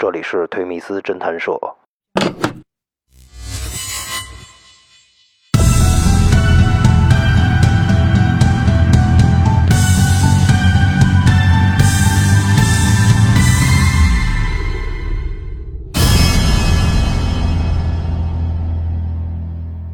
这里是推米斯侦探社。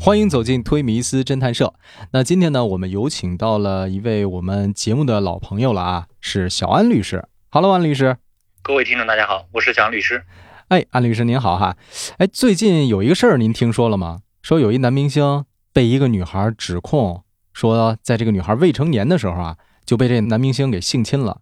欢迎走进推迷斯侦探社。那今天呢，我们有请到了一位我们节目的老朋友了啊，是小安律师。Hello，安律师。各位听众，大家好，我是蒋律师。哎，安律师您好哈。哎，最近有一个事儿，您听说了吗？说有一男明星被一个女孩指控，说在这个女孩未成年的时候啊，就被这男明星给性侵了。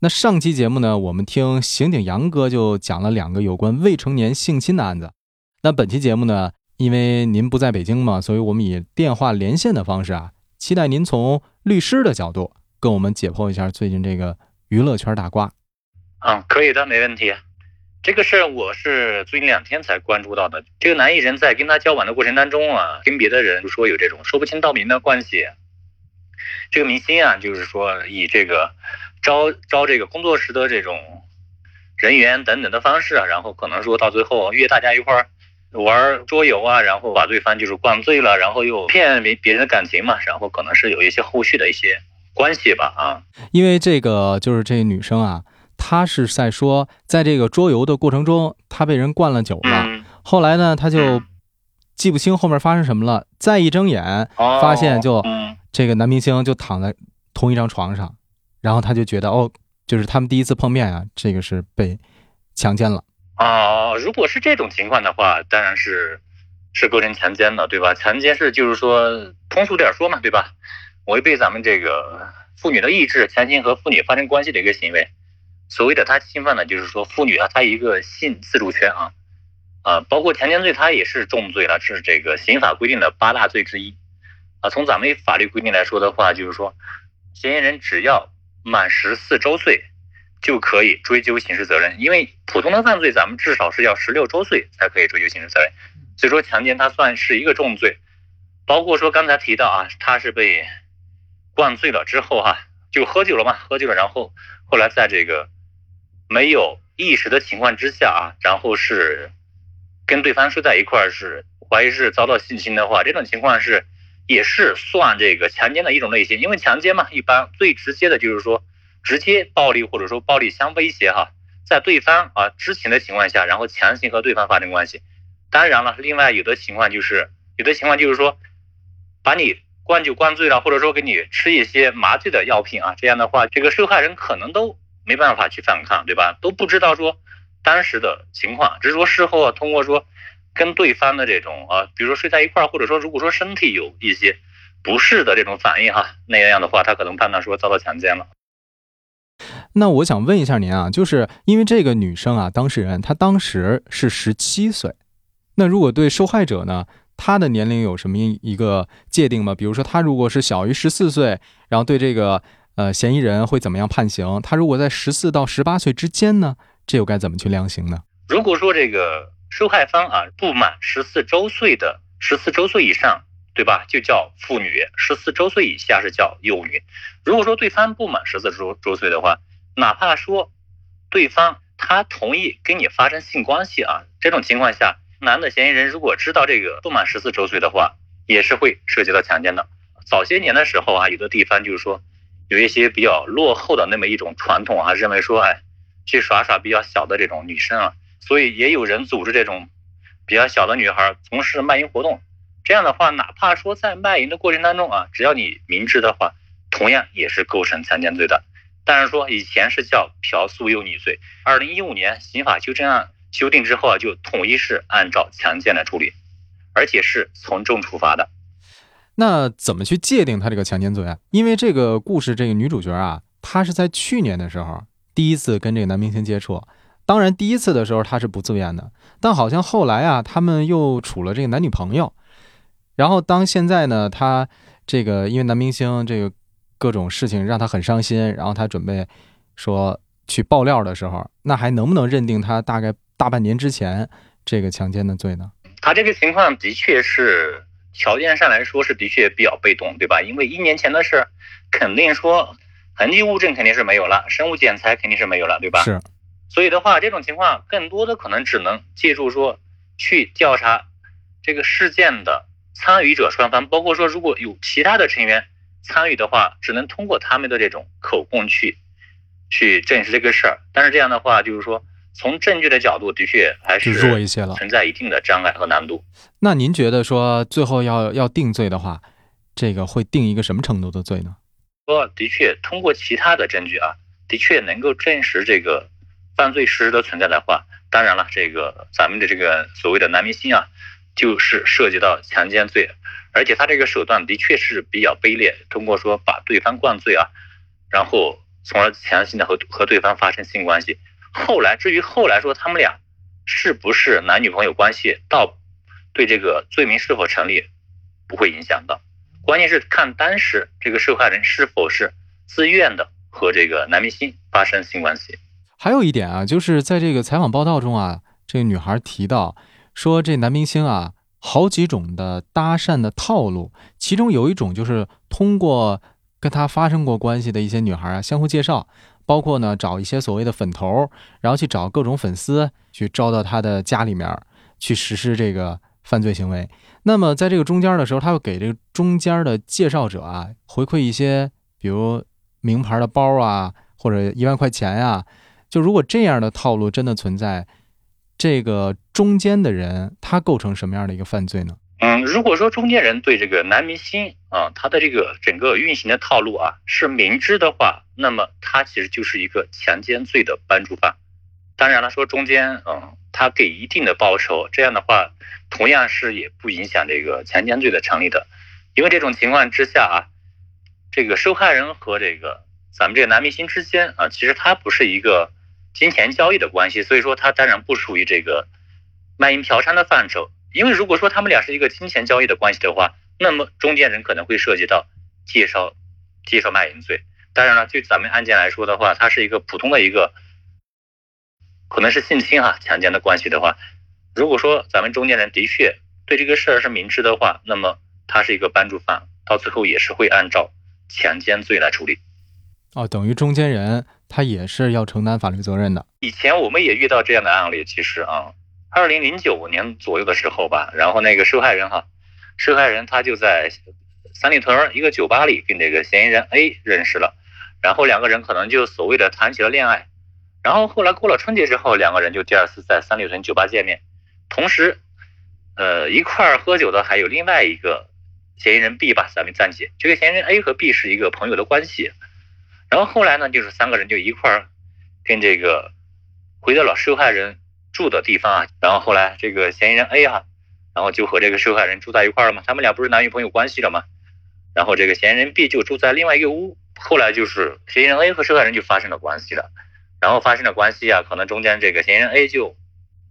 那上期节目呢，我们听刑警杨哥就讲了两个有关未成年性侵的案子。那本期节目呢？因为您不在北京嘛，所以我们以电话连线的方式啊，期待您从律师的角度跟我们解剖一下最近这个娱乐圈大瓜。嗯，可以的，没问题。这个事儿我是最近两天才关注到的。这个男艺人，在跟他交往的过程当中啊，跟别的人就说有这种说不清道明的关系。这个明星啊，就是说以这个招招这个工作室的这种人员等等的方式啊，然后可能说到最后约大家一块儿。玩桌游啊，然后把对方就是灌醉了，然后又骗别别人的感情嘛，然后可能是有一些后续的一些关系吧啊。因为这个就是这女生啊，她是在说，在这个桌游的过程中，他被人灌了酒了，后来呢，他就记不清后面发生什么了，再一睁眼发现就这个男明星就躺在同一张床上，然后他就觉得哦，就是他们第一次碰面啊，这个是被强奸了。啊，如果是这种情况的话，当然是是构成强奸的，对吧？强奸是就是说通俗点说嘛，对吧？违背咱们这个妇女的意志，强行和妇女发生关系的一个行为。所谓的他侵犯的，就是说妇女啊，她一个性自主权啊啊，包括强奸罪，它也是重罪了，是这个刑法规定的八大罪之一啊。从咱们法律规定来说的话，就是说嫌疑人只要满十四周岁。就可以追究刑事责任，因为普通的犯罪，咱们至少是要十六周岁才可以追究刑事责任。所以说强奸它算是一个重罪，包括说刚才提到啊，他是被灌醉了之后哈，就喝酒了嘛，喝酒了，然后后来在这个没有意识的情况之下啊，然后是跟对方睡在一块儿，是怀疑是遭到性侵的话，这种情况是也是算这个强奸的一种类型，因为强奸嘛，一般最直接的就是说。直接暴力或者说暴力相威胁哈，在对方啊知情的情况下，然后强行和对方发生关系。当然了，另外有的情况就是有的情况就是说，把你灌酒灌醉了，或者说给你吃一些麻醉的药品啊，这样的话，这个受害人可能都没办法去反抗，对吧？都不知道说当时的情况，只是说事后啊，通过说跟对方的这种啊，比如说睡在一块儿，或者说如果说身体有一些不适的这种反应哈，那样的话，他可能判断说遭到强奸了。那我想问一下您啊，就是因为这个女生啊，当事人她当时是十七岁，那如果对受害者呢，她的年龄有什么一个界定吗？比如说她如果是小于十四岁，然后对这个呃嫌疑人会怎么样判刑？他如果在十四到十八岁之间呢，这又该怎么去量刑呢？如果说这个受害方啊不满十四周岁的，十四周岁以上，对吧？就叫妇女；十四周岁以下是叫幼女。如果说对方不满十四周周岁的话，哪怕说对方他同意跟你发生性关系啊，这种情况下，男的嫌疑人如果知道这个不满十四周岁的话，也是会涉及到强奸的。早些年的时候啊，有的地方就是说有一些比较落后的那么一种传统啊，认为说哎，去耍耍比较小的这种女生啊，所以也有人组织这种比较小的女孩从事卖淫活动。这样的话，哪怕说在卖淫的过程当中啊，只要你明知的话，同样也是构成强奸罪的。但是说以前是叫嫖宿幼女罪，二零一五年刑法修正案修订之后啊，就统一是按照强奸来处理，而且是从重处罚的。那怎么去界定他这个强奸罪啊？因为这个故事这个女主角啊，她是在去年的时候第一次跟这个男明星接触，当然第一次的时候她是不自愿的，但好像后来啊，他们又处了这个男女朋友，然后当现在呢，她这个因为男明星这个。各种事情让她很伤心，然后她准备说去爆料的时候，那还能不能认定她大概大半年之前这个强奸的罪呢？她这个情况的确是条件上来说是的确比较被动，对吧？因为一年前的事，肯定说痕迹物证肯定是没有了，生物检材肯定是没有了，对吧？是。所以的话，这种情况更多的可能只能借助说去调查这个事件的参与者双方，包括说如果有其他的成员参与的话，只能通过他们的这种口供去去证实这个事儿。但是这样的话，就是说从证据的角度，的确还是弱一些了，存在一定的障碍和难度。那您觉得说最后要要定罪的话，这个会定一个什么程度的罪呢？说的确，通过其他的证据啊，的确能够证实这个犯罪事实的存在的话，当然了，这个咱们的这个所谓的男明星啊，就是涉及到强奸罪，而且他这个手段的确是比较卑劣，通过说把对方灌醉啊，然后从而强行的和和对方发生性关系。后来至于后来说他们俩是不是男女朋友关系，到对这个罪名是否成立不会影响到。关键是看当时这个受害人是否是自愿的和这个男明星发生性关系。还有一点啊，就是在这个采访报道中啊，这个女孩提到说，这男明星啊，好几种的搭讪的套路，其中有一种就是通过跟他发生过关系的一些女孩啊，相互介绍，包括呢找一些所谓的粉头，然后去找各种粉丝去招到他的家里面去实施这个犯罪行为。那么在这个中间的时候，他会给这个中间的介绍者啊回馈一些，比如名牌的包啊，或者一万块钱呀。就如果这样的套路真的存在，这个中间的人他构成什么样的一个犯罪呢？嗯，如果说中间人对这个男明星啊，他的这个整个运行的套路啊是明知的话，那么他其实就是一个强奸罪的帮助犯。当然了，说中间嗯，他给一定的报酬，这样的话。同样是也不影响这个强奸罪的成立的，因为这种情况之下啊，这个受害人和这个咱们这个男明星之间啊，其实他不是一个金钱交易的关系，所以说他当然不属于这个卖淫嫖娼的范畴。因为如果说他们俩是一个金钱交易的关系的话，那么中间人可能会涉及到介绍介绍卖淫罪。当然了，就咱们案件来说的话，它是一个普通的一个可能是性侵啊强奸的关系的话。如果说咱们中间人的确对这个事儿是明知的话，那么他是一个帮助犯，到最后也是会按照强奸罪来处理。哦，等于中间人他也是要承担法律责任的。以前我们也遇到这样的案例，其实啊，二零零九年左右的时候吧，然后那个受害人哈，受害人他就在三里屯一个酒吧里跟这个嫌疑人 A 认识了，然后两个人可能就所谓的谈起了恋爱，然后后来过了春节之后，两个人就第二次在三里屯酒吧见面。同时，呃，一块儿喝酒的还有另外一个嫌疑人 B 吧，咱们暂且这个嫌疑人 A 和 B 是一个朋友的关系。然后后来呢，就是三个人就一块儿跟这个回到了受害人住的地方啊。然后后来这个嫌疑人 A 啊，然后就和这个受害人住在一块儿了嘛。他们俩不是男女朋友关系了嘛？然后这个嫌疑人 B 就住在另外一个屋。后来就是嫌疑人 A 和受害人就发生了关系了。然后发生了关系啊，可能中间这个嫌疑人 A 就。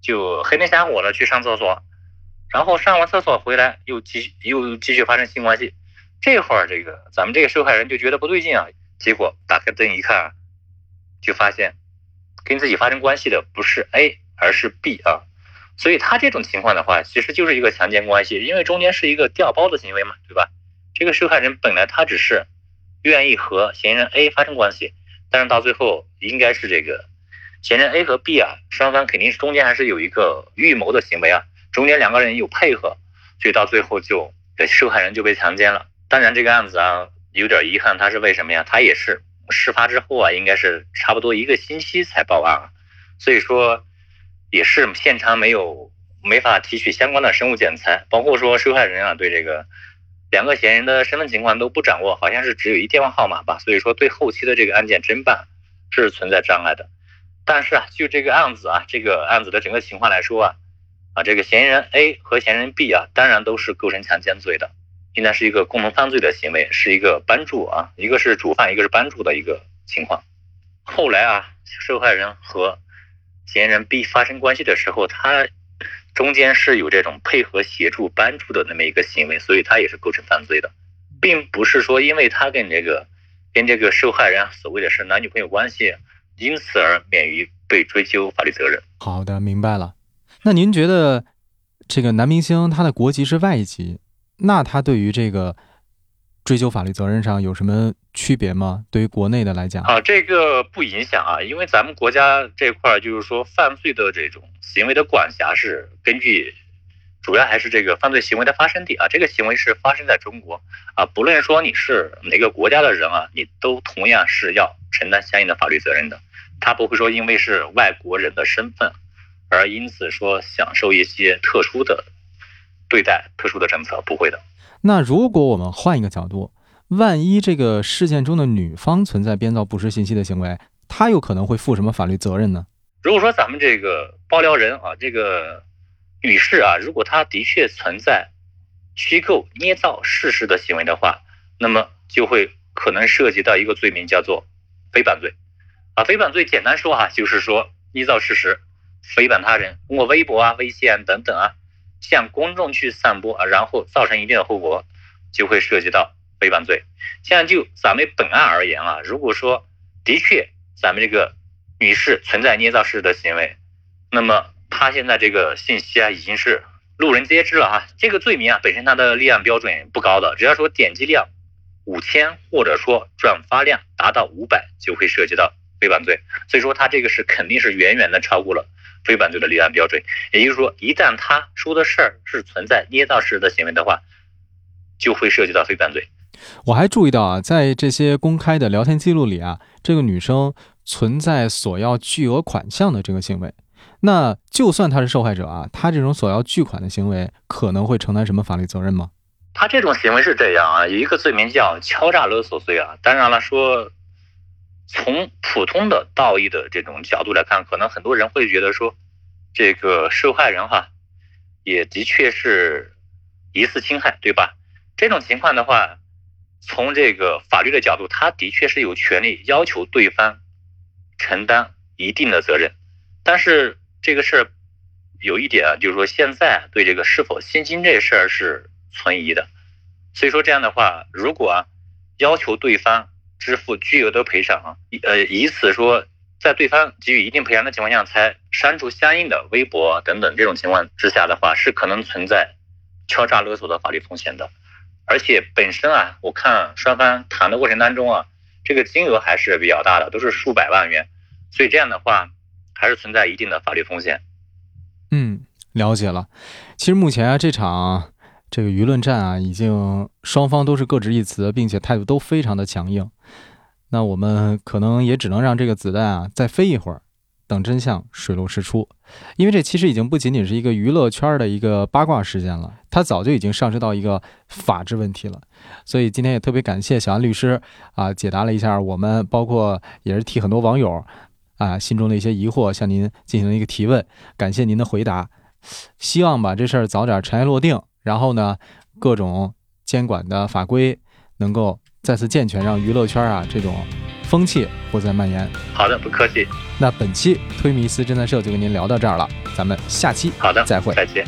就黑灯瞎火的去上厕所，然后上完厕所回来又继又继续发生性关系。这会儿这个咱们这个受害人就觉得不对劲啊，结果打开灯一看，就发现跟自己发生关系的不是 A 而是 B 啊。所以他这种情况的话，其实就是一个强奸关系，因为中间是一个调包的行为嘛，对吧？这个受害人本来他只是愿意和嫌疑人 A 发生关系，但是到最后应该是这个。嫌疑人 A 和 B 啊，双方肯定是中间还是有一个预谋的行为啊，中间两个人有配合，所以到最后就受害人就被强奸了。当然这个案子啊有点遗憾，他是为什么呀？他也是事发之后啊，应该是差不多一个星期才报案，所以说也是现场没有没法提取相关的生物检材，包括说受害人啊对这个两个嫌疑人的身份情况都不掌握，好像是只有一电话号码吧，所以说对后期的这个案件侦办是存在障碍的。但是啊，就这个案子啊，这个案子的整个情况来说啊，啊，这个嫌疑人 A 和嫌疑人 B 啊，当然都是构成强奸罪的，应该是一个共同犯罪的行为，是一个帮助啊，一个是主犯，一个是帮助的一个情况。后来啊，受害人和嫌疑人 B 发生关系的时候，他中间是有这种配合、协助、帮助的那么一个行为，所以他也是构成犯罪的，并不是说因为他跟这个跟这个受害人所谓的是男女朋友关系。因此而免于被追究法律责任。好的，明白了。那您觉得这个男明星他的国籍是外籍，那他对于这个追究法律责任上有什么区别吗？对于国内的来讲，啊，这个不影响啊，因为咱们国家这块儿就是说犯罪的这种行为的管辖是根据，主要还是这个犯罪行为的发生地啊，这个行为是发生在中国啊，不论说你是哪个国家的人啊，你都同样是要承担相应的法律责任的，他不会说因为是外国人的身份，而因此说享受一些特殊的对待、特殊的政策，不会的。那如果我们换一个角度，万一这个事件中的女方存在编造不实信息的行为，她有可能会负什么法律责任呢？如果说咱们这个爆料人啊，这个女士啊，如果她的确存在虚构、捏造事实的行为的话，那么就会可能涉及到一个罪名，叫做诽谤罪。啊，诽谤罪简单说啊，就是说捏造事实、诽谤他人，通过微博啊、微信啊等等啊。向公众去散播啊，然后造成一定的后果，就会涉及到诽谤罪。现在就咱们本案而言啊，如果说的确咱们这个女士存在捏造事实的行为，那么她现在这个信息啊已经是路人皆知了哈。这个罪名啊本身它的立案标准不高的，只要说点击量五千或者说转发量达到五百，就会涉及到诽谤罪。所以说它这个是肯定是远远的超过了。诽谤罪的立案标准，也就是说，一旦他说的事儿是存在捏造事实的行为的话，就会涉及到非犯罪。我还注意到啊，在这些公开的聊天记录里啊，这个女生存在索要巨额款项的这个行为。那就算她是受害者啊，她这种索要巨款的行为，可能会承担什么法律责任吗？她这种行为是这样啊，有一个罪名叫敲诈勒索罪啊。当然了，说。从普通的道义的这种角度来看，可能很多人会觉得说，这个受害人哈，也的确是疑似侵害，对吧？这种情况的话，从这个法律的角度，他的确是有权利要求对方承担一定的责任。但是这个事儿有一点啊，就是说现在对这个是否心惊这事儿是存疑的。所以说这样的话，如果要求对方。支付巨额的赔偿啊，呃，以此说，在对方给予一定赔偿的情况下，才删除相应的微博等等，这种情况之下的话，是可能存在敲诈勒索的法律风险的。而且本身啊，我看双方谈的过程当中啊，这个金额还是比较大的，都是数百万元，所以这样的话，还是存在一定的法律风险。嗯，了解了。其实目前啊，这场。这个舆论战啊，已经双方都是各执一词，并且态度都非常的强硬。那我们可能也只能让这个子弹啊再飞一会儿，等真相水落石出。因为这其实已经不仅仅是一个娱乐圈的一个八卦事件了，它早就已经上升到一个法治问题了。所以今天也特别感谢小安律师啊，解答了一下我们，包括也是替很多网友啊心中的一些疑惑向您进行了一个提问。感谢您的回答，希望把这事儿早点尘埃落定。然后呢，各种监管的法规能够再次健全，让娱乐圈啊这种风气不再蔓延。好的，不客气。那本期推迷思侦探社就跟您聊到这儿了，咱们下期好的再会，再见。